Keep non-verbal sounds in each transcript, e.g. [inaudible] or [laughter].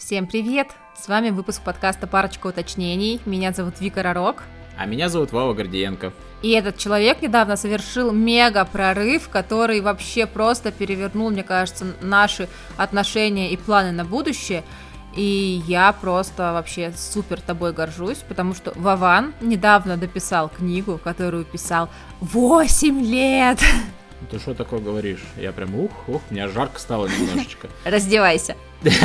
Всем привет! С вами выпуск подкаста «Парочка уточнений». Меня зовут Вика Ророк. А меня зовут Вова Гордиенко. И этот человек недавно совершил мега прорыв, который вообще просто перевернул, мне кажется, наши отношения и планы на будущее. И я просто вообще супер тобой горжусь, потому что Вован недавно дописал книгу, которую писал 8 лет. Ты что такое говоришь? Я прям ух, ух, мне жарко стало немножечко. [laughs] Раздевайся. [laughs]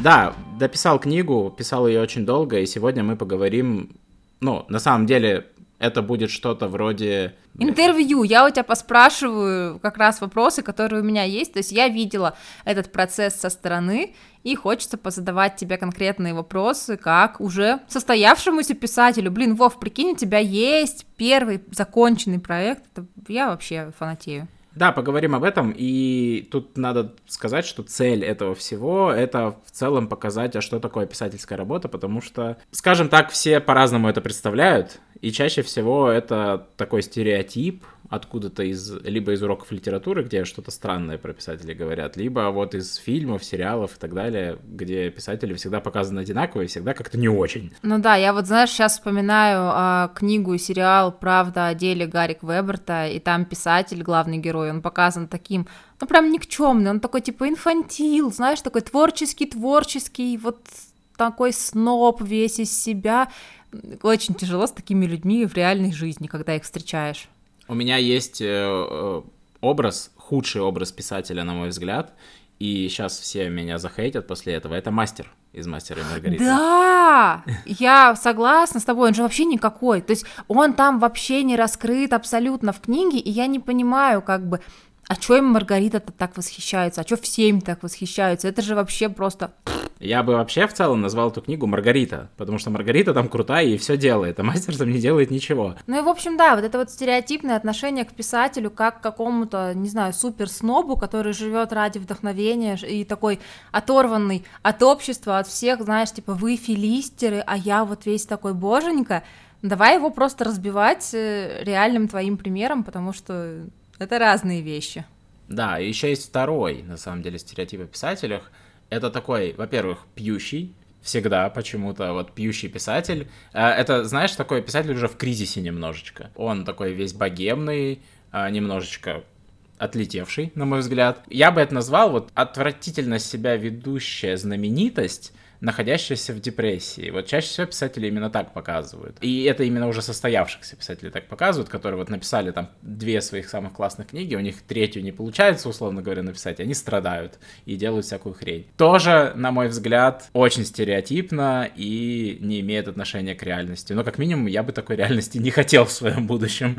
Да, дописал книгу, писал ее очень долго, и сегодня мы поговорим, ну, на самом деле, это будет что-то вроде... Интервью. Я у тебя поспрашиваю как раз вопросы, которые у меня есть. То есть я видела этот процесс со стороны, и хочется позадавать тебе конкретные вопросы, как уже состоявшемуся писателю. Блин, Вов, прикинь, у тебя есть первый законченный проект. Я вообще фанатею. Да, поговорим об этом, и тут надо сказать, что цель этого всего — это в целом показать, а что такое писательская работа, потому что, скажем так, все по-разному это представляют, и чаще всего это такой стереотип откуда-то из либо из уроков литературы, где что-то странное про писателей говорят, либо вот из фильмов, сериалов и так далее, где писатели всегда показаны одинаково и всегда как-то не очень. Ну да, я вот, знаешь, сейчас вспоминаю а, книгу и сериал «Правда о деле» Гарик Веберта, и там писатель, главный герой, он показан таким, ну прям никчемный, он такой типа инфантил, знаешь, такой творческий-творческий, вот такой сноб весь из себя, очень тяжело с такими людьми в реальной жизни, когда их встречаешь. У меня есть э, э, образ, худший образ писателя, на мой взгляд, и сейчас все меня захейтят после этого. Это мастер из «Мастера и Маргариты». Да, я согласна с тобой, он же вообще никакой. То есть он там вообще не раскрыт абсолютно в книге, и я не понимаю, как бы, а чё им Маргарита-то так восхищается, а чё все им так восхищаются? Это же вообще просто... Я бы вообще в целом назвал эту книгу Маргарита, потому что Маргарита там крутая и все делает, а мастер там не делает ничего. Ну и, в общем, да, вот это вот стереотипное отношение к писателю как к какому-то, не знаю, супер снобу, который живет ради вдохновения и такой оторванный от общества, от всех, знаешь, типа вы филистеры, а я вот весь такой боженька. Давай его просто разбивать э, реальным твоим примером, потому что это разные вещи. Да, и еще есть второй, на самом деле, стереотип о писателях — это такой, во-первых, пьющий, всегда почему-то, вот пьющий писатель. А, это, знаешь, такой писатель уже в кризисе немножечко. Он такой весь богемный, а, немножечко отлетевший, на мой взгляд. Я бы это назвал вот отвратительно себя ведущая знаменитость, находящаяся в депрессии. Вот чаще всего писатели именно так показывают. И это именно уже состоявшихся писателей так показывают, которые вот написали там две своих самых классных книги, у них третью не получается, условно говоря, написать, они страдают и делают всякую хрень. Тоже, на мой взгляд, очень стереотипно и не имеет отношения к реальности. Но как минимум я бы такой реальности не хотел в своем будущем.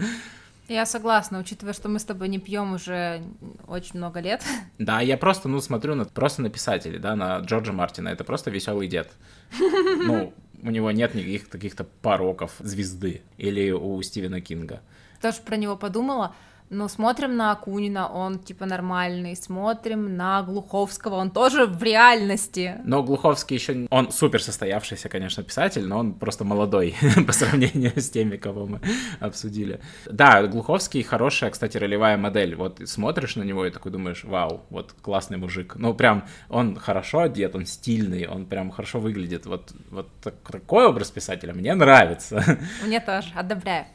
Я согласна, учитывая, что мы с тобой не пьем уже очень много лет. [laughs] Да, я просто, ну, смотрю на, просто на писателей, да, на Джорджа Мартина. Это просто веселый дед. [laughs] Ну, у него нет никаких таких-то пороков звезды. Или у Стивена Кинга. Тоже про него подумала. Ну, смотрим на Акунина, он типа нормальный, смотрим на Глуховского, он тоже в реальности. Но Глуховский еще, он супер состоявшийся, конечно, писатель, но он просто молодой [laughs] по сравнению с теми, кого мы обсудили. Да, Глуховский хорошая, кстати, ролевая модель. Вот смотришь на него и такой думаешь, вау, вот классный мужик. Ну, прям он хорошо одет, он стильный, он прям хорошо выглядит. Вот, вот такой образ писателя мне нравится. Мне тоже, одобряю.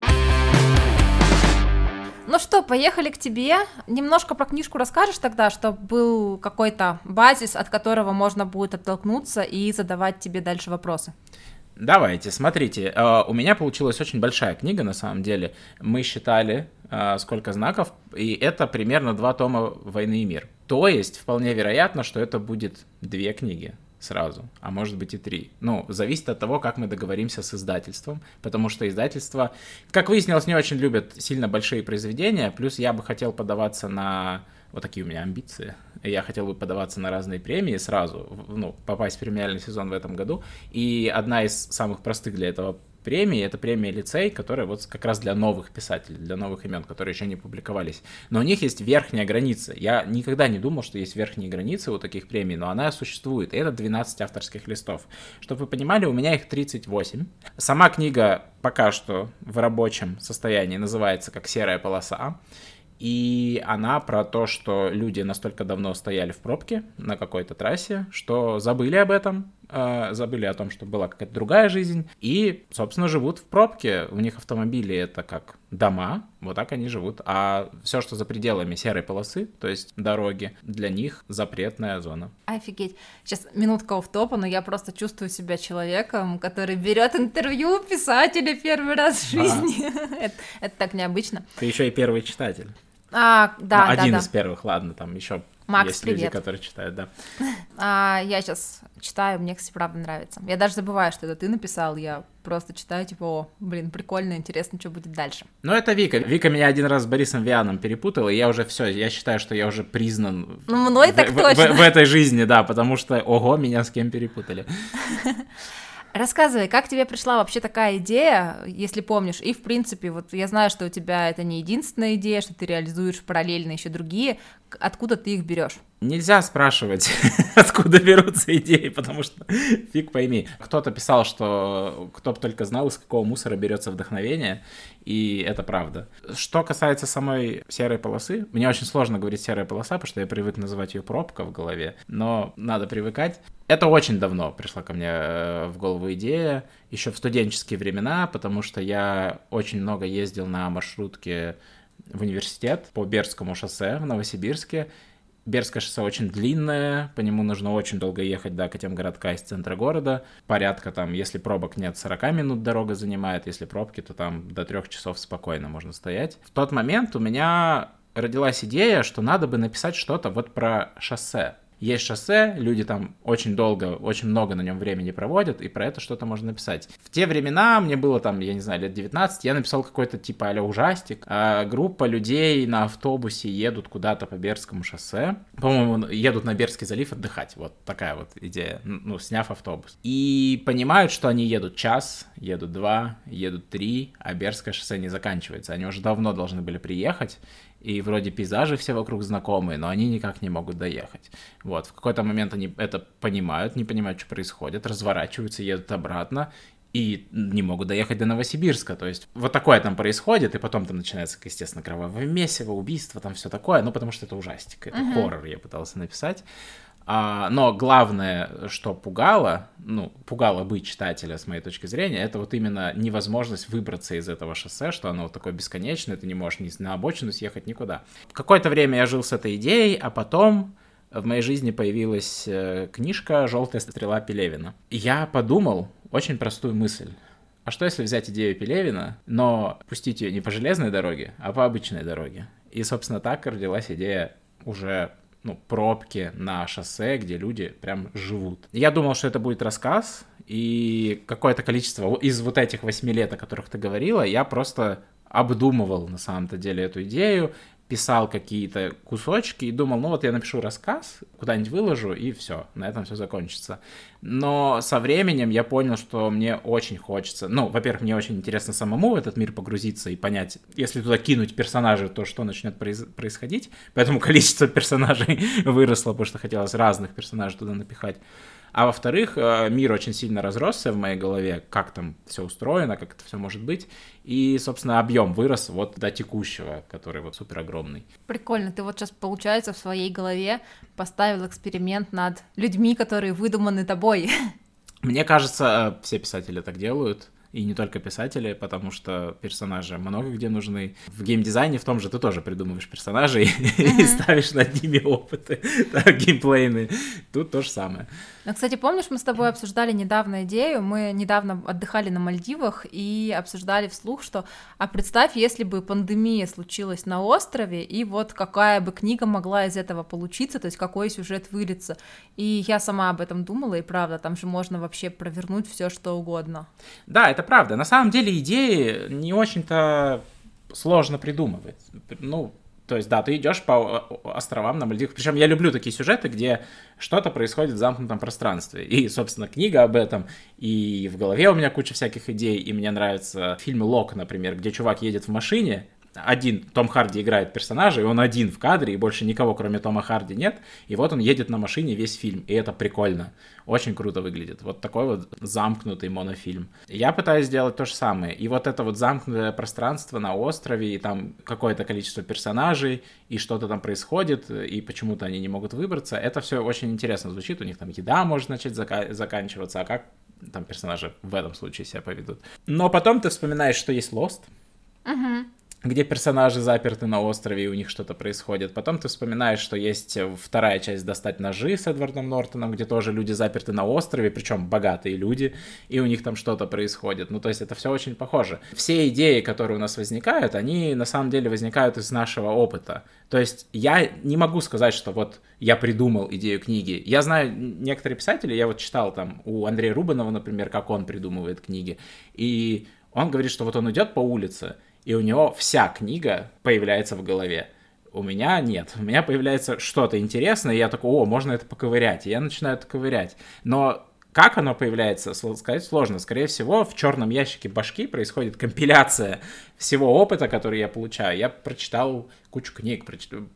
Ну что, поехали к тебе. Немножко про книжку расскажешь тогда, чтобы был какой-то базис, от которого можно будет оттолкнуться и задавать тебе дальше вопросы. Давайте, смотрите, э, у меня получилась очень большая книга, на самом деле. Мы считали, э, сколько знаков, и это примерно два тома «Войны и мир». То есть, вполне вероятно, что это будет две книги сразу, а может быть и три. Ну, зависит от того, как мы договоримся с издательством, потому что издательство, как выяснилось, не очень любят сильно большие произведения, плюс я бы хотел подаваться на... Вот такие у меня амбиции. Я хотел бы подаваться на разные премии сразу, ну, попасть в премиальный сезон в этом году. И одна из самых простых для этого премии. Это премия лицей, которая вот как раз для новых писателей, для новых имен, которые еще не публиковались. Но у них есть верхняя граница. Я никогда не думал, что есть верхние границы у таких премий, но она существует. Это 12 авторских листов. Чтобы вы понимали, у меня их 38. Сама книга пока что в рабочем состоянии называется как «Серая полоса». И она про то, что люди настолько давно стояли в пробке на какой-то трассе, что забыли об этом, забыли о том, что была какая-то другая жизнь, и, собственно, живут в пробке. У них автомобили это как дома, вот так они живут. А все, что за пределами серой полосы, то есть дороги, для них запретная зона. Офигеть. Сейчас минутка в топа, но я просто чувствую себя человеком, который берет интервью писателя первый раз в жизни. [laughs] это, это так необычно. Ты еще и первый читатель. А, да, ну, да, один да. из первых, ладно, там еще Макс, есть привет. люди, которые читают, да. [laughs] А, я сейчас читаю, мне, кстати, правда нравится. Я даже забываю, что это ты написал, я просто читаю, типа, о, блин, прикольно, интересно, что будет дальше. Ну, это Вика. Вика меня один раз с Борисом Вианом перепутала, и я уже все, я считаю, что я уже признан Ну, мной в, так в- точно. в- в этой жизни, да, потому что, ого, меня с кем перепутали. [laughs] Рассказывай, как тебе пришла вообще такая идея, если помнишь, и в принципе, вот я знаю, что у тебя это не единственная идея, что ты реализуешь параллельно еще другие, откуда ты их берешь? Нельзя спрашивать, [laughs] откуда берутся идеи, потому что [laughs] фиг пойми. Кто-то писал, что кто бы только знал, из какого мусора берется вдохновение, и это правда. Что касается самой серой полосы, мне очень сложно говорить серая полоса, потому что я привык называть ее пробка в голове, но надо привыкать. Это очень давно пришла ко мне э, в голову идея, еще в студенческие времена, потому что я очень много ездил на маршрутке в университет по Бердскому шоссе в Новосибирске, Берское шоссе очень длинное, по нему нужно очень долго ехать до Академгородка из центра города. Порядка там, если пробок нет, 40 минут дорога занимает, если пробки, то там до трех часов спокойно можно стоять. В тот момент у меня родилась идея, что надо бы написать что-то вот про шоссе. Есть шоссе, люди там очень долго, очень много на нем времени проводят, и про это что-то можно написать. В те времена, мне было там, я не знаю, лет 19, я написал какой-то типа а ужастик. А, группа людей на автобусе едут куда-то по Бердскому шоссе. По-моему, едут на Бердский залив отдыхать. Вот такая вот идея, ну, сняв автобус. И понимают, что они едут час, едут два, едут три, а Бердское шоссе не заканчивается. Они уже давно должны были приехать, и вроде пейзажи все вокруг знакомые, но они никак не могут доехать. Вот, в какой-то момент они это понимают, не понимают, что происходит, разворачиваются, едут обратно, и не могут доехать до Новосибирска. То есть вот такое там происходит, и потом там начинается, естественно, кровавое месиво, убийство, там все такое, ну потому что это ужастик, это Мгм. хоррор, я пытался написать. А, но главное, что пугало, ну, пугало бы читателя, с моей точки зрения, это вот именно невозможность выбраться из этого шоссе, что оно вот такое бесконечное, ты не можешь ни на обочину съехать никуда. Какое-то время я жил с этой идеей, а потом в моей жизни появилась э, книжка «Желтая стрела Пелевина». Я подумал очень простую мысль. А что если взять идею Пелевина, но пустить ее не по железной дороге, а по обычной дороге? И, собственно, так родилась идея уже ну, пробки на шоссе, где люди прям живут. Я думал, что это будет рассказ, и какое-то количество из вот этих восьми лет, о которых ты говорила, я просто обдумывал на самом-то деле эту идею, писал какие-то кусочки и думал, ну вот я напишу рассказ, куда-нибудь выложу, и все, на этом все закончится. Но со временем я понял, что мне очень хочется, ну, во-первых, мне очень интересно самому в этот мир погрузиться и понять, если туда кинуть персонажей, то что начнет произ- происходить, поэтому [laughs] количество персонажей [laughs] выросло, потому что хотелось разных персонажей туда напихать. А во-вторых, э, мир очень сильно разросся в моей голове, как там все устроено, как это все может быть. И, собственно, объем вырос вот до текущего, который вот супер огромный. Прикольно, ты вот сейчас, получается, в своей голове поставил эксперимент над людьми, которые выдуманы тобой. Мне кажется, э, все писатели так делают. И не только писатели, потому что персонажи много где нужны. В геймдизайне в том же ты тоже придумываешь персонажей [laughs] и ставишь над ними опыты, [laughs] так, геймплейные. Тут то же самое. Ну, кстати, помнишь, мы с тобой обсуждали недавно идею, мы недавно отдыхали на Мальдивах и обсуждали вслух, что, а представь, если бы пандемия случилась на острове, и вот какая бы книга могла из этого получиться, то есть какой сюжет выльется. И я сама об этом думала, и правда, там же можно вообще провернуть все что угодно. Да, это правда. На самом деле идеи не очень-то сложно придумывать. Ну, то есть, да, ты идешь по э, островам на Мальдивах. Причем я люблю такие сюжеты, где что-то происходит в замкнутом пространстве. И, собственно, книга об этом. И в голове у меня куча всяких идей. И мне нравится фильм Лок, например, где чувак едет в машине, один Том Харди играет персонажа, и он один в кадре, и больше никого, кроме Тома Харди, нет. И вот он едет на машине весь фильм, и это прикольно. Очень круто выглядит. Вот такой вот замкнутый монофильм. Я пытаюсь сделать то же самое. И вот это вот замкнутое пространство на острове, и там какое-то количество персонажей, и что-то там происходит, и почему-то они не могут выбраться. Это все очень интересно звучит. У них там еда может начать зака- заканчиваться, а как там персонажи в этом случае себя поведут. Но потом ты вспоминаешь, что есть Lost. Угу где персонажи заперты на острове, и у них что-то происходит. Потом ты вспоминаешь, что есть вторая часть «Достать ножи» с Эдвардом Нортоном, где тоже люди заперты на острове, причем богатые люди, и у них там что-то происходит. Ну, то есть это все очень похоже. Все идеи, которые у нас возникают, они на самом деле возникают из нашего опыта. То есть я не могу сказать, что вот я придумал идею книги. Я знаю некоторые писатели, я вот читал там у Андрея Рубанова, например, как он придумывает книги, и он говорит, что вот он идет по улице, и у него вся книга появляется в голове. У меня нет. У меня появляется что-то интересное, и я такой, о, можно это поковырять. И я начинаю это ковырять. Но как оно появляется, сказать сложно. Скорее всего, в черном ящике башки происходит компиляция всего опыта, который я получаю. Я прочитал кучу книг,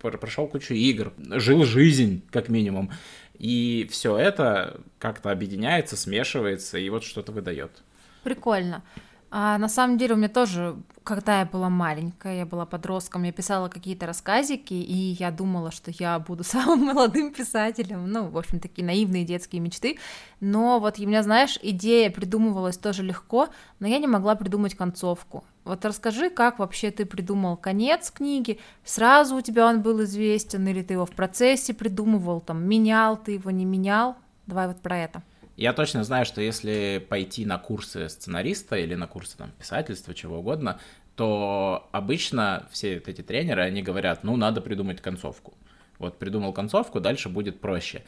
прошел кучу игр, жил жизнь, как минимум. И все это как-то объединяется, смешивается и вот что-то выдает. Прикольно. А на самом деле у меня тоже, когда я была маленькая, я была подростком, я писала какие-то рассказики, и я думала, что я буду [laughs] самым молодым писателем, ну, в общем, такие наивные детские мечты, но вот у меня, знаешь, идея придумывалась тоже легко, но я не могла придумать концовку. Вот расскажи, как вообще ты придумал конец книги, сразу у тебя он был известен, или ты его в процессе придумывал, там, менял ты его, не менял? Давай вот про это. Я точно знаю, что если пойти на курсы сценариста или на курсы там, писательства, чего угодно, то обычно все вот эти тренеры, они говорят, ну, надо придумать концовку. Вот придумал концовку, дальше будет проще.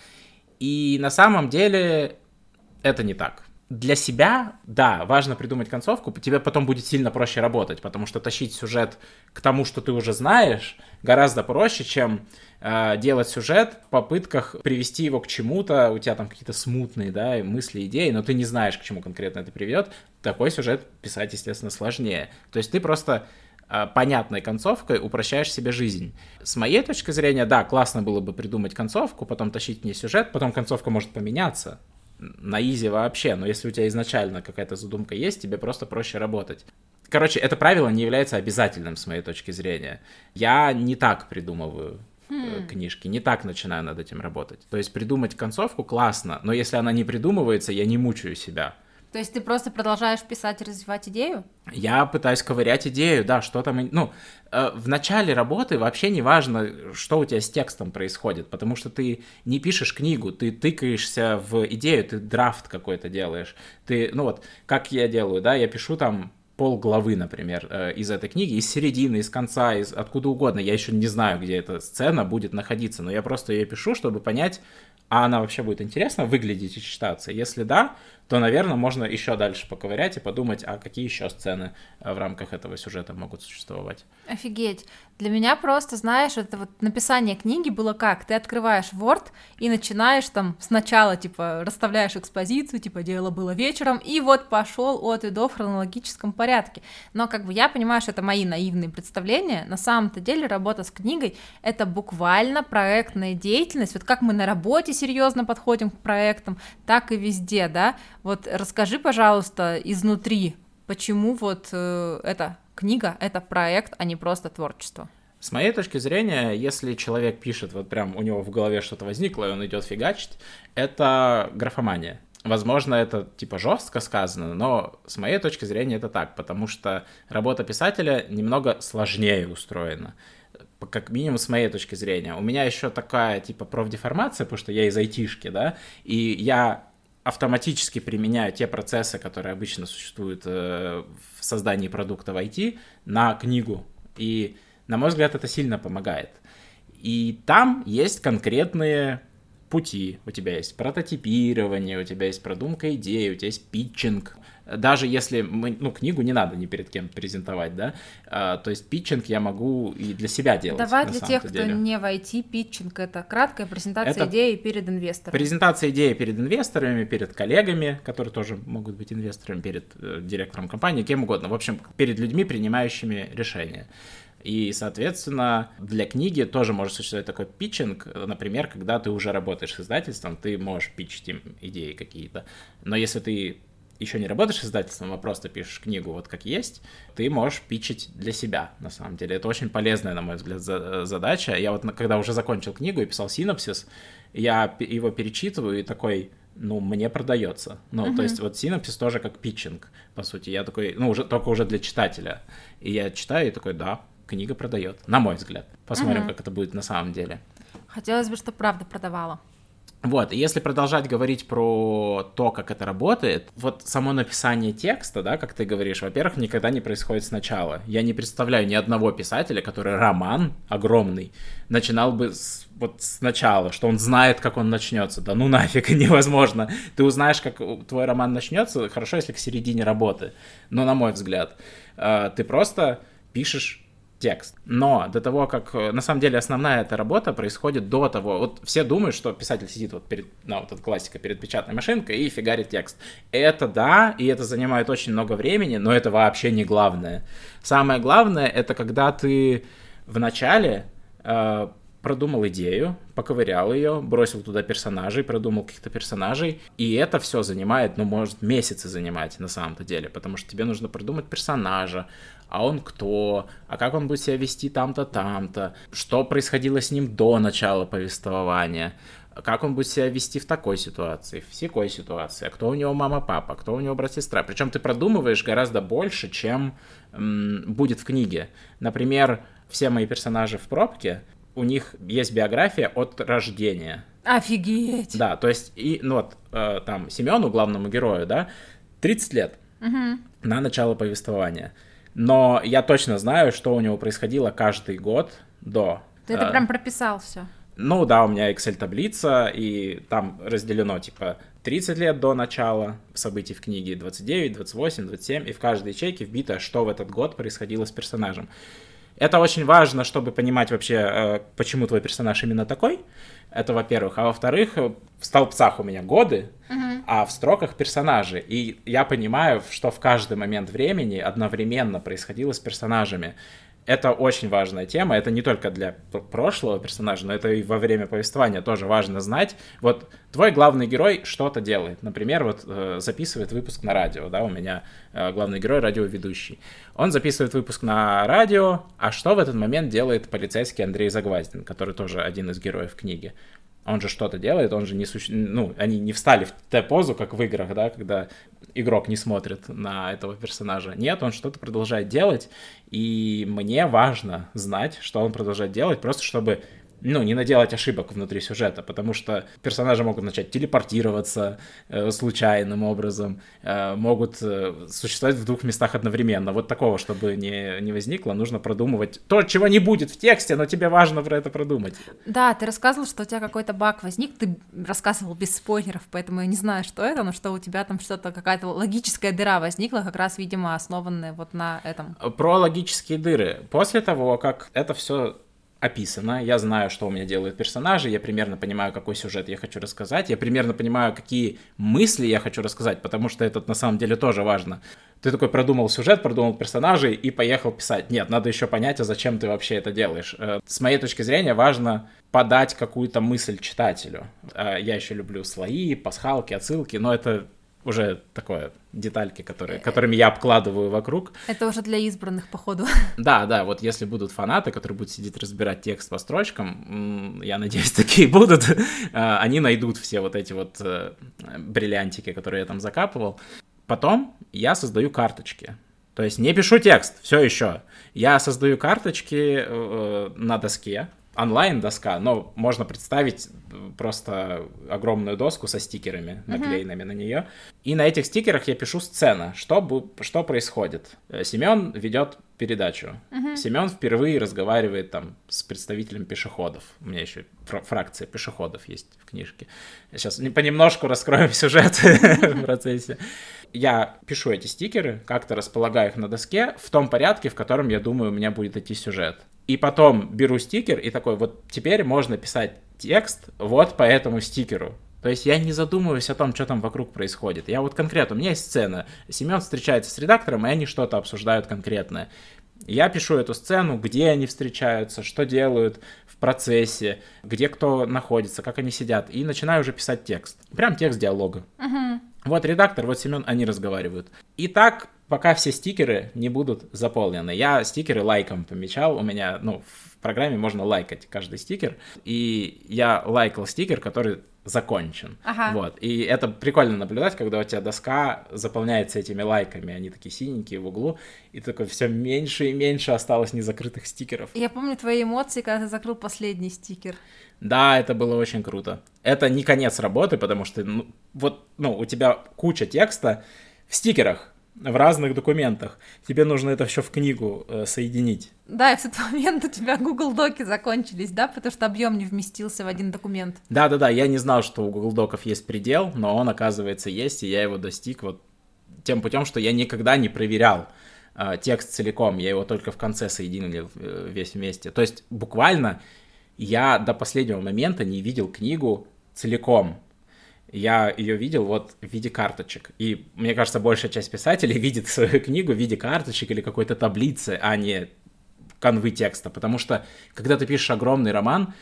И на самом деле это не так. Для себя, да, важно придумать концовку, тебе потом будет сильно проще работать, потому что тащить сюжет к тому, что ты уже знаешь, гораздо проще, чем э, делать сюжет в попытках привести его к чему-то, у тебя там какие-то смутные, да, мысли, идеи, но ты не знаешь, к чему конкретно это приведет, такой сюжет писать, естественно, сложнее. То есть ты просто э, понятной концовкой упрощаешь себе жизнь. С моей точки зрения, да, классно было бы придумать концовку, потом тащить мне сюжет, потом концовка может поменяться, на изи вообще, но если у тебя изначально какая-то задумка есть, тебе просто проще работать. Короче, это правило не является обязательным с моей точки зрения. Я не так придумываю hmm. книжки, не так начинаю над этим работать. То есть придумать концовку классно, но если она не придумывается, я не мучаю себя. То есть ты просто продолжаешь писать и развивать идею? Я пытаюсь ковырять идею, да, что там... Ну, э, в начале работы вообще не важно, что у тебя с текстом происходит, потому что ты не пишешь книгу, ты тыкаешься в идею, ты драфт какой-то делаешь. Ты, ну вот, как я делаю, да, я пишу там пол главы, например, э, из этой книги, из середины, из конца, из откуда угодно. Я еще не знаю, где эта сцена будет находиться, но я просто ее пишу, чтобы понять, а она вообще будет интересно выглядеть и читаться. Если да, то, наверное, можно еще дальше поковырять и подумать, а какие еще сцены э, в рамках этого сюжета могут существовать. Офигеть. Для меня просто, знаешь, это вот написание книги было как? Ты открываешь Word и начинаешь там сначала, типа, расставляешь экспозицию, типа, дело было вечером, и вот пошел от и до в хронологическом порядке. Но как бы я понимаю, что это мои наивные представления. На самом-то деле работа с книгой — это буквально проектная деятельность. Вот как мы на работе серьезно подходим к проектам, так и везде, да? Вот расскажи, пожалуйста, изнутри, почему вот э, эта книга — это проект, а не просто творчество? С моей точки зрения, если человек пишет, вот прям у него в голове что-то возникло, и он идет фигачить, это графомания. Возможно, это типа жестко сказано, но с моей точки зрения это так, потому что работа писателя немного сложнее устроена как минимум с моей точки зрения. У меня еще такая, типа, профдеформация, потому что я из айтишки, да, и я автоматически применяю те процессы, которые обычно существуют э, в создании продукта в IT, на книгу. И, на мой взгляд, это сильно помогает. И там есть конкретные пути. У тебя есть прототипирование, у тебя есть продумка идеи, у тебя есть питчинг, даже если мы, ну, книгу не надо ни перед кем презентовать, да, а, то есть питчинг я могу и для себя делать. Давай для тех, кто деле. не в IT, питчинг это краткая презентация это идеи перед инвесторами. Презентация идеи перед инвесторами, перед коллегами, которые тоже могут быть инвесторами, перед э, директором компании, кем угодно. В общем, перед людьми, принимающими решения. И, соответственно, для книги тоже может существовать такой питчинг, например, когда ты уже работаешь с издательством, ты можешь питчить им идеи какие-то. Но если ты еще не работаешь с издательством, а просто пишешь книгу вот как есть, ты можешь питчить для себя, на самом деле. Это очень полезная, на мой взгляд, задача. Я вот, когда уже закончил книгу и писал синопсис, я его перечитываю и такой, ну, мне продается. Ну, uh-huh. то есть вот синопсис тоже как питчинг, по сути. Я такой, ну, уже, только уже для читателя. И я читаю и такой, да, книга продает, на мой взгляд. Посмотрим, uh-huh. как это будет на самом деле. Хотелось бы, чтобы правда продавала. Вот, если продолжать говорить про то, как это работает, вот само написание текста, да, как ты говоришь, во-первых, никогда не происходит сначала. Я не представляю ни одного писателя, который роман огромный начинал бы с, вот сначала, что он знает, как он начнется. Да ну нафиг, [laughs] невозможно. Ты узнаешь, как твой роман начнется, хорошо, если к середине работы. Но, на мой взгляд, э, ты просто пишешь текст. Но до того, как... Э, на самом деле основная эта работа происходит до того... Вот все думают, что писатель сидит вот перед... Ну, вот эта классика, перед печатной машинкой и фигарит текст. Это да, и это занимает очень много времени, но это вообще не главное. Самое главное, это когда ты в начале э, продумал идею, поковырял ее, бросил туда персонажей, продумал каких-то персонажей, и это все занимает, ну, может, месяцы занимать на самом-то деле, потому что тебе нужно продумать персонажа, а он кто, а как он будет себя вести там-то, там-то, что происходило с ним до начала повествования, как он будет себя вести в такой ситуации, в всякой ситуации, а кто у него мама-папа, кто у него брат-сестра. Причем ты продумываешь гораздо больше, чем м, будет в книге. Например, все мои персонажи в пробке, у них есть биография от рождения. Офигеть! Да, то есть, и, ну вот, э, там, Семену, главному герою, да, 30 лет угу. на начало повествования но я точно знаю, что у него происходило каждый год до. Ты это э, прям прописал все. Ну да, у меня Excel-таблица, и там разделено, типа, 30 лет до начала событий в книге, 29, 28, 27, и в каждой ячейке вбито, что в этот год происходило с персонажем. Это очень важно, чтобы понимать вообще, э, почему твой персонаж именно такой. Это во-первых. А во-вторых, в столбцах у меня годы, uh-huh. а в строках персонажи. И я понимаю, что в каждый момент времени одновременно происходило с персонажами это очень важная тема. Это не только для прошлого персонажа, но это и во время повествования тоже важно знать. Вот твой главный герой что-то делает. Например, вот э, записывает выпуск на радио, да, у меня э, главный герой радиоведущий. Он записывает выпуск на радио, а что в этот момент делает полицейский Андрей Загваздин, который тоже один из героев книги? Он же что-то делает, он же не суще... ну, они не встали в Т-позу, как в играх, да, когда игрок не смотрит на этого персонажа. Нет, он что-то продолжает делать, и мне важно знать, что он продолжает делать, просто чтобы ну, не наделать ошибок внутри сюжета, потому что персонажи могут начать телепортироваться э, случайным образом, э, могут э, существовать в двух местах одновременно. Вот такого, чтобы не, не возникло, нужно продумывать то, чего не будет в тексте, но тебе важно про это продумать. Да, ты рассказывал, что у тебя какой-то баг возник, ты рассказывал без спойлеров, поэтому я не знаю, что это, но что у тебя там что-то, какая-то логическая дыра возникла, как раз, видимо, основанная вот на этом. Про логические дыры. После того, как это все описано, я знаю, что у меня делают персонажи, я примерно понимаю, какой сюжет я хочу рассказать, я примерно понимаю, какие мысли я хочу рассказать, потому что это на самом деле тоже важно. Ты такой продумал сюжет, продумал персонажей и поехал писать. Нет, надо еще понять, а зачем ты вообще это делаешь. Э, с моей точки зрения важно подать какую-то мысль читателю. Э, я еще люблю слои, пасхалки, отсылки, но это уже такое детальки, которые, э, которыми я обкладываю вокруг. Это уже для избранных, походу. [laughs] Да, да, вот если будут фанаты, которые будут сидеть разбирать текст по строчкам, я надеюсь, [laughs] такие будут, а, они найдут все вот эти вот э, бриллиантики, которые я там закапывал. Потом я создаю карточки. То есть не пишу текст, все еще. Я создаю карточки э, на доске, онлайн-доска, но можно представить просто огромную доску со стикерами, наклеенными uh-huh. на нее. И на этих стикерах я пишу сцена, что, что происходит. Э, Семен ведет передачу. Uh-huh. Семен впервые разговаривает там с представителем пешеходов. У меня еще фракция пешеходов есть в книжке. Сейчас понемножку раскроем [laughs] сюжет в процессе. Я пишу эти стикеры, как-то располагаю их на доске в том порядке, в котором я думаю, у меня будет идти сюжет. И потом беру стикер и такой, вот теперь можно писать текст вот по этому стикеру. То есть я не задумываюсь о том, что там вокруг происходит. Я вот конкретно, у меня есть сцена. Семен встречается с редактором, и они что-то обсуждают конкретное. Я пишу эту сцену, где они встречаются, что делают в процессе, где кто находится, как они сидят, и начинаю уже писать текст. Прям текст диалога. Мгм. Вот редактор, вот Семен, они разговаривают. И так, пока все стикеры не будут заполнены. Я стикеры лайком помечал, у меня, ну, в программе можно лайкать каждый стикер, и я лайкал стикер, который закончен. Ага. Вот. И это прикольно наблюдать, когда у тебя доска заполняется этими лайками, они такие синенькие в углу, и такое все меньше и меньше осталось незакрытых стикеров. Я помню твои эмоции, когда ты закрыл последний стикер. Да, это было очень круто. Это не конец работы, потому что ну, вот ну, у тебя куча текста в стикерах, в разных документах. Тебе нужно это все в книгу э, соединить. Да, и в тот момент у тебя Google Доки закончились, да, потому что объем не вместился в один документ. Да-да-да, я не знал, что у Google Доков есть предел, но он, оказывается, есть, и я его достиг вот тем путем, что я никогда не проверял э, текст целиком, я его только в конце соединил э, весь вместе. То есть буквально я до последнего момента не видел книгу целиком. Я ее видел вот в виде карточек. И мне кажется, большая часть писателей [laughs] видит свою книгу в виде карточек или какой-то таблицы, а не канвы текста. Потому что, когда ты пишешь огромный роман,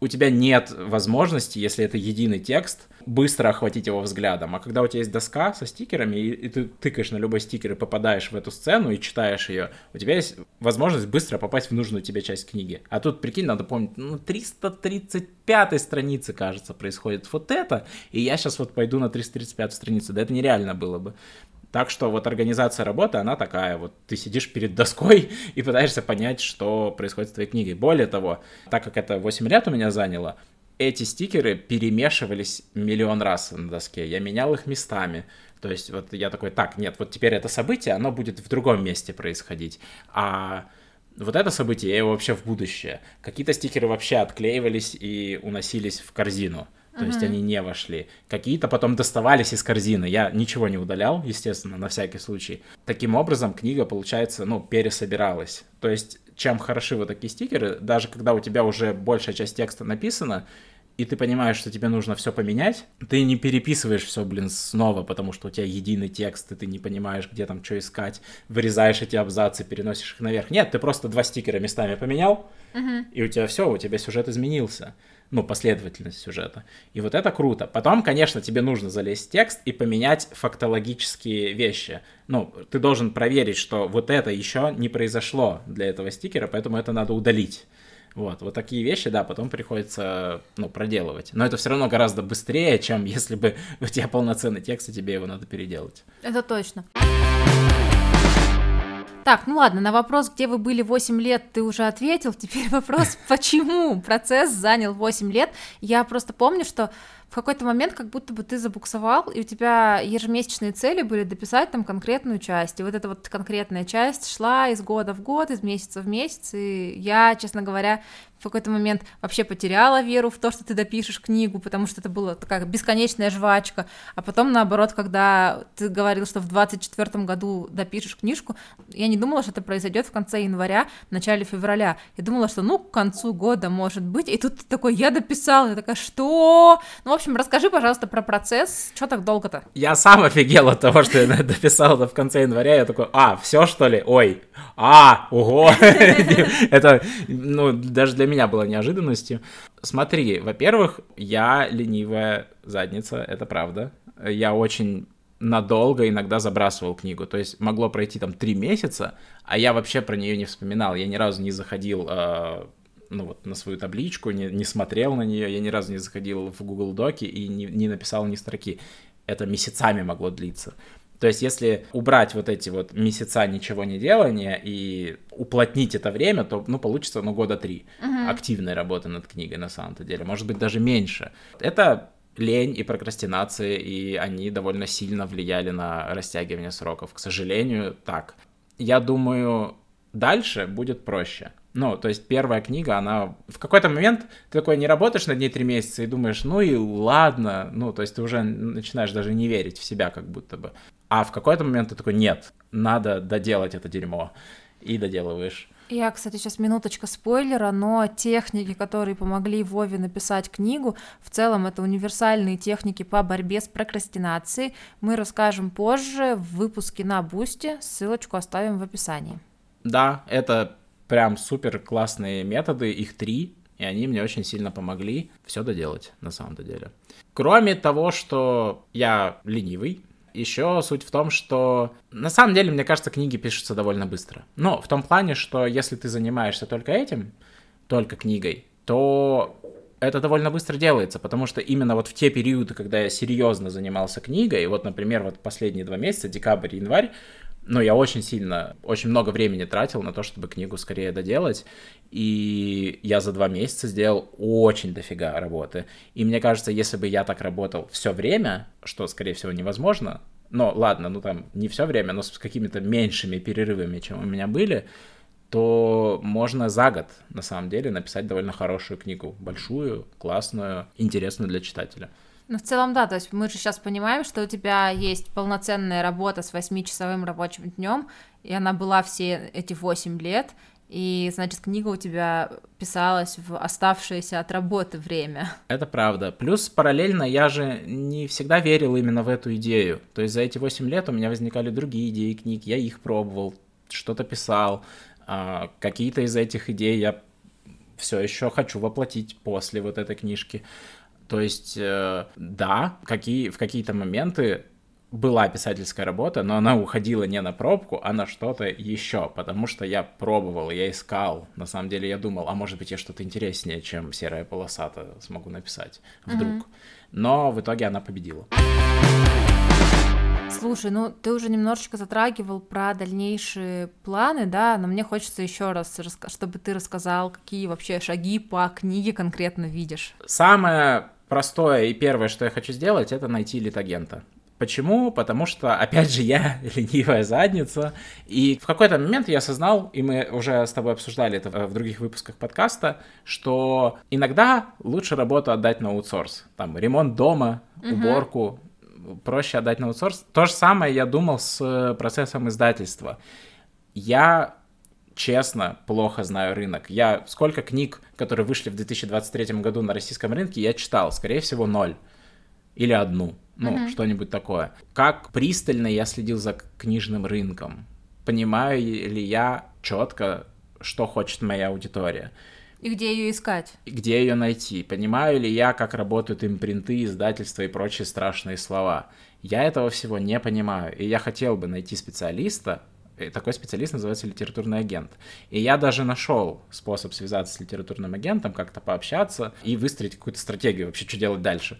у тебя нет возможности, если это единый текст, быстро охватить его взглядом. А когда у тебя есть доска со стикерами, и, и ты тыкаешь на любой стикер и попадаешь в эту сцену и читаешь ее, у тебя есть возможность быстро попасть в нужную тебе часть книги. А тут, прикинь, надо помнить, ну, 335 страницы, кажется, происходит вот это, и я сейчас вот пойду на 335 страницу. Да это нереально было бы. Так что вот организация работы, она такая, вот ты сидишь перед доской [laughs] и пытаешься понять, что происходит с твоей книгой. Более того, так как это 8 лет у меня заняло, эти стикеры перемешивались миллион раз на доске, я менял их местами. То есть вот я такой, так, нет, вот теперь это событие, оно будет в другом месте происходить. А вот это событие, я его вообще в будущее. Какие-то стикеры вообще отклеивались и уносились в корзину. То есть они не вошли. Какие-то потом доставались из корзины. Я ничего не удалял, естественно, на всякий случай. Таким образом, книга, получается, ну, пересобиралась. То есть, чем хороши вот такие стикеры, даже когда у тебя уже большая часть текста написана, и ты понимаешь, что тебе нужно все поменять, ты не переписываешь все, блин, снова, потому что у тебя единый текст, и ты не понимаешь, где там что искать, вырезаешь эти абзацы, переносишь их наверх. Нет, ты просто два стикера местами поменял, и у тебя все, у тебя сюжет изменился ну, последовательность сюжета. И вот это круто. Потом, конечно, тебе нужно залезть в текст и поменять фактологические вещи. Ну, ты должен проверить, что вот это еще не произошло для этого стикера, поэтому это надо удалить. Вот, вот такие вещи, да, потом приходится, ну, проделывать. Но это все равно гораздо быстрее, чем если бы [laughs] у тебя полноценный текст, и тебе его надо переделать. Это точно. Так, ну ладно, на вопрос, где вы были 8 лет, ты уже ответил. Теперь вопрос, [laughs] почему процесс занял 8 лет. Я просто помню, что в какой-то момент как будто бы ты забуксовал, и у тебя ежемесячные цели были дописать там конкретную часть. И вот эта вот конкретная часть шла из года в год, из месяца в месяц. И я, честно говоря, в какой-то момент вообще потеряла веру в то, что ты допишешь книгу, потому что это была такая бесконечная жвачка. А потом, наоборот, когда ты говорил, что в 24 году допишешь книжку, я не думала, что это произойдет в конце января, начале февраля. Я думала, что ну к концу года может быть. И тут ты такой, я дописала. Я такая, что? Ну, общем, расскажи, пожалуйста, про процесс. Что так долго-то? Я сам офигел от того, что я [laughs] дописал это в конце января. Я такой, а, все что ли? Ой, а, ого. [laughs] Это, ну, даже для меня было неожиданностью. Смотри, во-первых, я ленивая задница, это правда. Я очень надолго иногда забрасывал книгу. То есть могло пройти там три месяца, а я вообще про нее не вспоминал. Я ни разу не заходил э, ну, вот, на свою табличку, не, не смотрел на нее, я ни разу не заходил в Google Доки и не, не написал ни строки. Это месяцами могло длиться. То есть, если убрать вот эти вот месяца ничего не делания и уплотнить это время, то, ну, получится, ну, года три Мгм. активной работы над книгой на самом-то деле. Может быть, даже меньше. Это лень и прокрастинация, и они довольно сильно влияли на растягивание сроков. К сожалению, так. Я думаю, дальше будет проще. Ну, то есть первая книга, она... В какой-то момент ты такой не работаешь над ней три месяца и думаешь, ну и ладно. Ну, то есть ты уже начинаешь даже не верить в себя как будто бы. А в какой-то момент ты такой, нет, надо доделать это дерьмо. И доделываешь. Я, кстати, сейчас минуточка спойлера, но техники, которые помогли Вове написать книгу, в целом это универсальные техники по борьбе с прокрастинацией. Мы расскажем позже в выпуске на Бусте, ссылочку оставим в описании. Да, это прям супер классные методы, их три, и они мне очень сильно помогли все доделать на самом-то деле. Кроме того, что я ленивый, еще суть в том, что на самом деле, мне кажется, книги пишутся довольно быстро. Но в том плане, что если ты занимаешься только этим, только книгой, то это довольно быстро делается, потому что именно вот в те периоды, когда я серьезно занимался книгой, вот, например, вот последние два месяца, декабрь, январь, но я очень сильно, очень много времени тратил на то, чтобы книгу скорее доделать, и я за два месяца сделал очень дофига работы. И мне кажется, если бы я так работал все время, что, скорее всего, невозможно, но ладно, ну там не все время, но с какими-то меньшими перерывами, чем у меня были, то можно за год, на самом деле, написать довольно хорошую книгу, большую, классную, интересную для читателя. Ну, в целом, да, то есть мы же сейчас понимаем, что у тебя есть полноценная работа с 8-часовым рабочим днем, и она была все эти 8 лет, и, значит, книга у тебя писалась в оставшееся от работы время. Это правда. Плюс параллельно я же не всегда верил именно в эту идею. То есть за эти 8 лет у меня возникали другие идеи книг, я их пробовал, что-то писал, а, какие-то из этих идей я все еще хочу воплотить после вот этой книжки. То есть, э, да, какие, в какие-то моменты была писательская работа, но она уходила не на пробку, а на что-то еще, потому что я пробовал, я искал. На самом деле я думал, а может быть я что-то интереснее, чем серая полосата смогу написать вдруг. Mm-hmm. Но в итоге она победила. Слушай, ну ты уже немножечко затрагивал про дальнейшие планы, да, но мне хочется еще раз, чтобы ты рассказал, какие вообще шаги по книге конкретно видишь. Самое простое и первое, что я хочу сделать, это найти литагента. Почему? Потому что, опять же, я [laughs] ленивая задница, и в какой-то момент я осознал, и мы уже с тобой обсуждали это в других выпусках подкаста, что иногда лучше работу отдать на аутсорс. Там ремонт дома, уборку, проще отдать на аутсорс. То же самое я думал с э, процессом издательства. Я честно плохо знаю рынок. Я сколько книг, которые вышли в 2023 году на российском рынке, я читал, скорее всего, ноль или одну, ну, mm-hmm. что-нибудь такое. Как пристально я следил за книжным рынком? Понимаю ли я четко, что хочет моя аудитория? И где ее искать? Где ее найти? Понимаю ли я, как работают импринты, издательства и прочие страшные слова? Я этого всего не понимаю, и я хотел бы найти специалиста, и такой специалист называется литературный агент. И я даже нашел способ связаться с литературным агентом, как-то пообщаться и выстроить какую-то стратегию вообще, что делать дальше.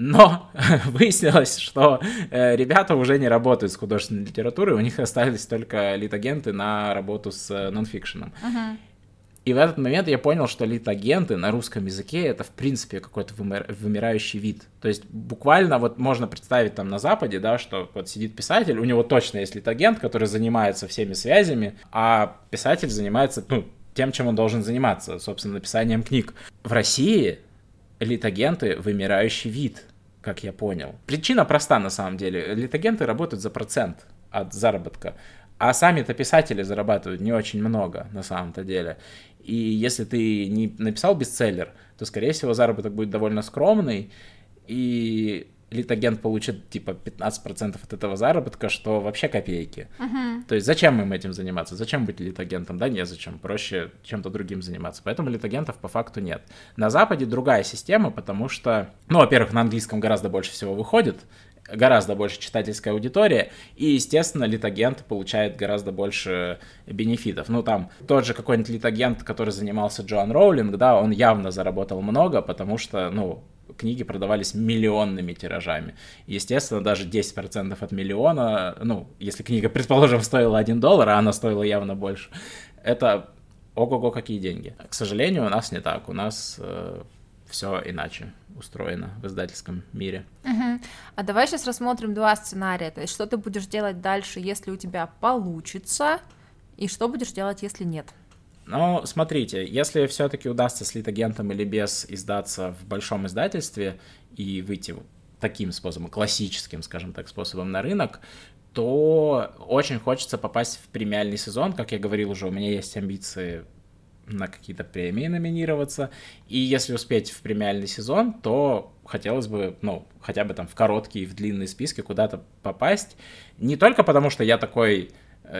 Но [laughs] выяснилось, что э, ребята уже не работают с художественной литературой, у них остались только литагенты на работу с э, нонфикшеном. Uh-huh. И в этот момент я понял, что лид-агенты на русском языке это, в принципе, какой-то вымир... вымирающий вид. То есть буквально вот можно представить там на Западе, да, что вот сидит писатель, у него точно есть лид-агент, который занимается всеми связями, а писатель занимается, ну, тем, чем он должен заниматься, собственно, написанием книг. В России лид-агенты вымирающий вид, как я понял. Причина проста на самом деле. Лид-агенты работают за процент от заработка. А сами-то писатели зарабатывают не очень много на самом-то деле. И если ты не написал бестселлер, то, скорее всего, заработок будет довольно скромный, и литагент получит типа 15% от этого заработка, что вообще копейки. Uh-huh. То есть зачем им этим заниматься? Зачем быть литагентом? Да незачем. Проще чем-то другим заниматься. Поэтому литагентов по факту нет. На Западе другая система, потому что, ну, во-первых, на английском гораздо больше всего выходит, гораздо больше читательская аудитория, и, естественно, литагент получает гораздо больше бенефитов. Ну, там, тот же какой-нибудь литагент, который занимался Джоан Роулинг, да, он явно заработал много, потому что, ну, книги продавались миллионными тиражами. Естественно, даже 10% от миллиона, ну, если книга, предположим, стоила 1 доллар, а она стоила явно больше, это ого-го какие деньги. К сожалению, у нас не так. У нас э, все иначе устроено в издательском мире. Угу. А давай сейчас рассмотрим два сценария. То есть, что ты будешь делать дальше, если у тебя получится, и что будешь делать, если нет? Ну, смотрите, если все-таки удастся с литагентом или без издаться в большом издательстве и выйти таким способом, классическим, скажем так, способом на рынок, то очень хочется попасть в премиальный сезон. Как я говорил уже, у меня есть амбиции на какие-то премии номинироваться. И если успеть в премиальный сезон, то хотелось бы, ну, хотя бы там в короткие, в длинные списки куда-то попасть. Не только потому, что я такой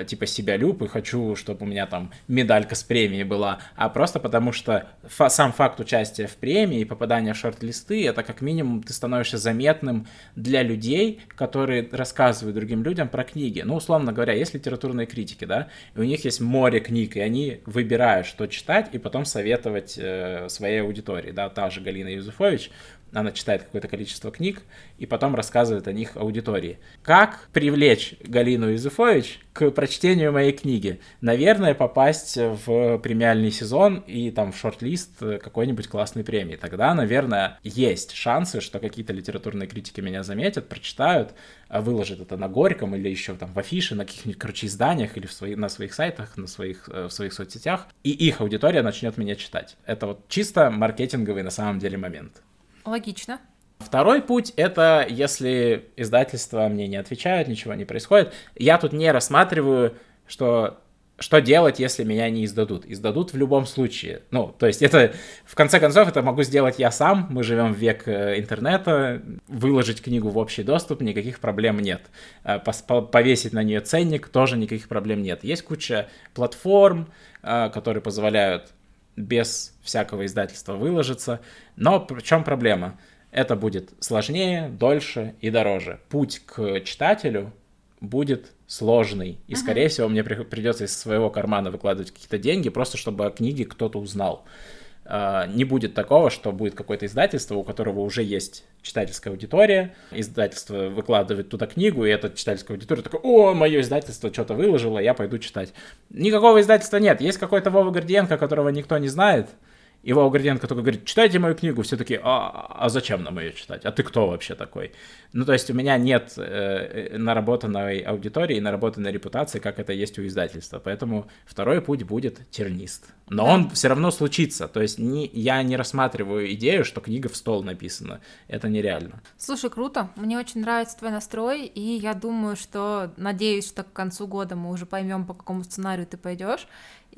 типа себя люб и хочу, чтобы у меня там медалька с премией была, а просто потому что фа- сам факт участия в премии и попадания в шорт-листы, это как минимум ты становишься заметным для людей, которые рассказывают другим людям про книги. Ну, условно говоря, есть литературные критики, да, и у них есть море книг, и они выбирают, что читать, и потом советовать э, своей аудитории, да, та же Галина Юзуфович, она читает какое-то количество книг и потом рассказывает о них аудитории. Как привлечь Галину Юзуфович к прочтению моей книги? Наверное, попасть в премиальный сезон и там в шорт-лист какой-нибудь классной премии. Тогда, наверное, есть шансы, что какие-то литературные критики меня заметят, прочитают, выложат это на Горьком или еще там в афише, на каких-нибудь, короче, изданиях или в свои, на своих сайтах, на своих, в своих соцсетях, и их аудитория начнет меня читать. Это вот чисто маркетинговый на самом деле момент. Логично. Второй путь — это если издательства мне не отвечают, ничего не происходит. Я тут не рассматриваю, что что делать, если меня не издадут? Издадут в любом случае. Ну, то есть это, в конце концов, это могу сделать я сам. Мы живем в век э, интернета. Выложить книгу в общий доступ, никаких проблем нет. Э, повесить на нее ценник, тоже никаких проблем нет. Есть куча платформ, э, которые позволяют без всякого издательства выложиться. Но в чем проблема? Это будет сложнее, дольше и дороже. Путь к читателю будет сложный. И, скорее всего, мне придется из своего кармана выкладывать какие-то деньги, просто чтобы о книге кто-то узнал. А, не будет такого, что будет какое-то издательство, у которого уже есть читательская аудитория, издательство выкладывает туда книгу, и эта читательская аудитория такая, о, мое издательство что-то выложило, я пойду читать. Никакого издательства нет, есть какой-то Вова Гордиенко, которого никто не знает, Иван Горденко только говорит, читайте мою книгу, все таки а, а зачем нам ее читать? А ты кто вообще такой? Ну, то есть у меня нет э, наработанной аудитории, наработанной репутации, как это есть у издательства, поэтому второй путь будет тернист. Но он все равно случится, то есть не, я не рассматриваю идею, что книга в стол написана, это нереально. Слушай, круто, мне очень нравится твой настрой, и я думаю, что, надеюсь, что к концу года мы уже поймем, по какому сценарию ты пойдешь,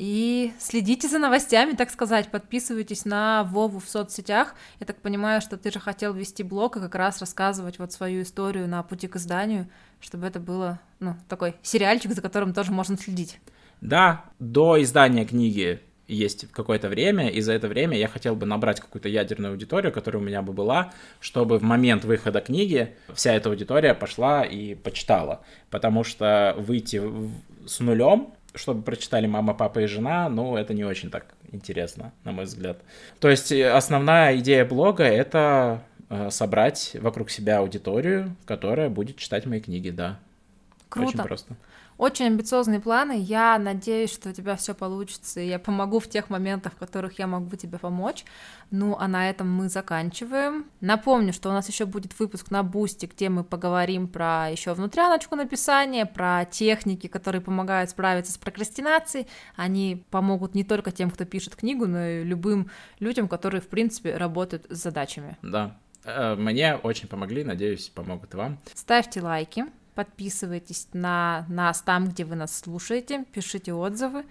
и следите за новостями, так сказать, подписывайтесь на Вову в соцсетях. Я так понимаю, что ты же хотел вести блог и как раз рассказывать вот свою историю на пути к изданию, чтобы это было, ну, такой сериальчик, за которым тоже можно следить. Да, до издания книги есть какое-то время, и за это время я хотел бы набрать какую-то ядерную аудиторию, которая у меня бы была, чтобы в момент выхода книги вся эта аудитория пошла и почитала. Потому что выйти с нулем чтобы прочитали мама, папа и жена, ну, это не очень так интересно, на мой взгляд. То есть э, основная идея блога — это э, собрать вокруг себя аудиторию, которая будет читать мои книги, да. Круто. Очень просто. Очень амбициозные планы. Я надеюсь, что у тебя все получится, и я помогу в тех моментах, в которых я могу тебе помочь. Ну, а на этом мы заканчиваем. Напомню, что у нас еще будет выпуск на Boosty, где мы поговорим про еще внутряночку написания, про техники, которые помогают справиться с прокрастинацией. Они помогут не только тем, кто пишет книгу, но и любым людям, которые, в принципе, работают с задачами. Да, э, мне очень помогли, надеюсь, помогут и вам. Ставьте лайки, подписывайтесь на нас там, где вы нас слушаете, пишите отзывы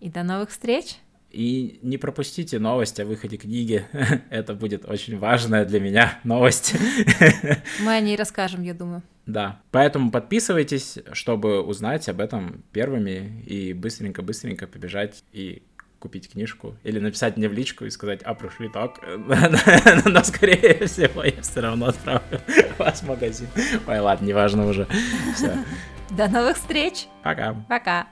и до новых встреч! И не пропустите новость о выходе книги. [laughs] Это будет очень важная для меня новость. [laughs] Мы о ней расскажем, я думаю. Да. Поэтому подписывайтесь, чтобы узнать об этом первыми и быстренько-быстренько побежать и купить книжку или написать мне в личку и сказать, а, прошли так, [laughs] но, скорее всего, я все равно отправлю [laughs] вас в магазин. Ой, ладно, неважно уже. Все. До новых встреч. Пока. Пока.